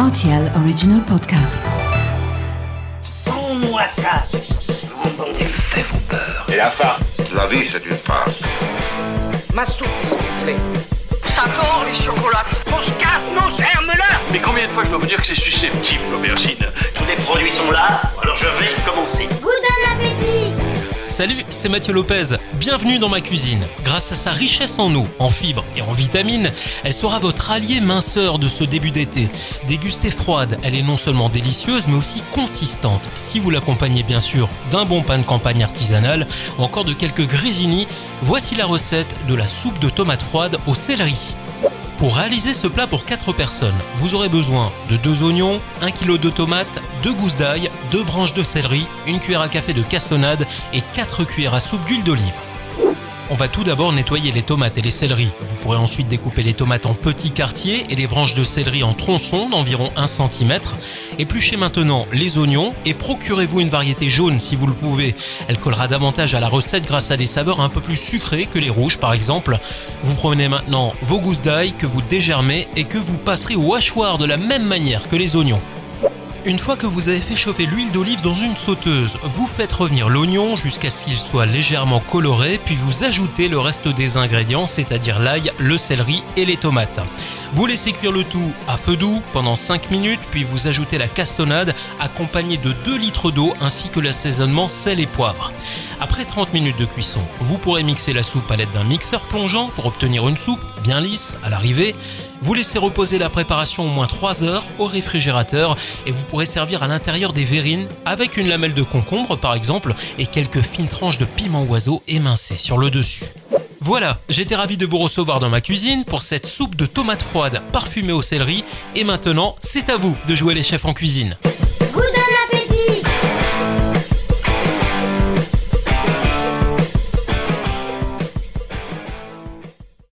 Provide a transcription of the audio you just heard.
RTL Original Podcast. Sans-moi ça, ce moment des faits vos peurs. Et la farce La vie, c'est une farce. Ma soupe, s'il vous plaît. J'adore les chocolates. Mon scarpe, non, germe-là Mais combien de fois je dois vous dire que c'est susceptible, l'aubergine? Tous les produits sont là, alors je vais commencer. Salut, c'est Mathieu Lopez. Bienvenue dans ma cuisine. Grâce à sa richesse en eau, en fibres et en vitamines, elle sera votre allié minceur de ce début d'été. Dégustée froide, elle est non seulement délicieuse mais aussi consistante. Si vous l'accompagnez bien sûr d'un bon pain de campagne artisanal ou encore de quelques grésini, voici la recette de la soupe de tomates froides au céleri. Pour réaliser ce plat pour 4 personnes, vous aurez besoin de 2 oignons, 1 kg de tomates, 2 gousses d'ail, 2 branches de céleri, une cuillère à café de cassonade et 4 cuillères à soupe d'huile d'olive. On va tout d'abord nettoyer les tomates et les céleris. Vous pourrez ensuite découper les tomates en petits quartiers et les branches de céleri en tronçons d'environ 1 cm. Épluchez maintenant les oignons et procurez-vous une variété jaune si vous le pouvez. Elle collera davantage à la recette grâce à des saveurs un peu plus sucrées que les rouges par exemple. Vous prenez maintenant vos gousses d'ail que vous dégermez et que vous passerez au hachoir de la même manière que les oignons. Une fois que vous avez fait chauffer l'huile d'olive dans une sauteuse, vous faites revenir l'oignon jusqu'à ce qu'il soit légèrement coloré, puis vous ajoutez le reste des ingrédients, c'est-à-dire l'ail, le céleri et les tomates. Vous laissez cuire le tout à feu doux pendant 5 minutes, puis vous ajoutez la cassonade accompagnée de 2 litres d'eau ainsi que l'assaisonnement sel et poivre. Après 30 minutes de cuisson, vous pourrez mixer la soupe à l'aide d'un mixeur plongeant pour obtenir une soupe bien lisse à l'arrivée. Vous laissez reposer la préparation au moins 3 heures au réfrigérateur et vous pourrez servir à l'intérieur des verrines avec une lamelle de concombre par exemple et quelques fines tranches de piment oiseau émincées sur le dessus. Voilà, j'étais ravi de vous recevoir dans ma cuisine pour cette soupe de tomates froides parfumée au céleri et maintenant c'est à vous de jouer les chefs en cuisine.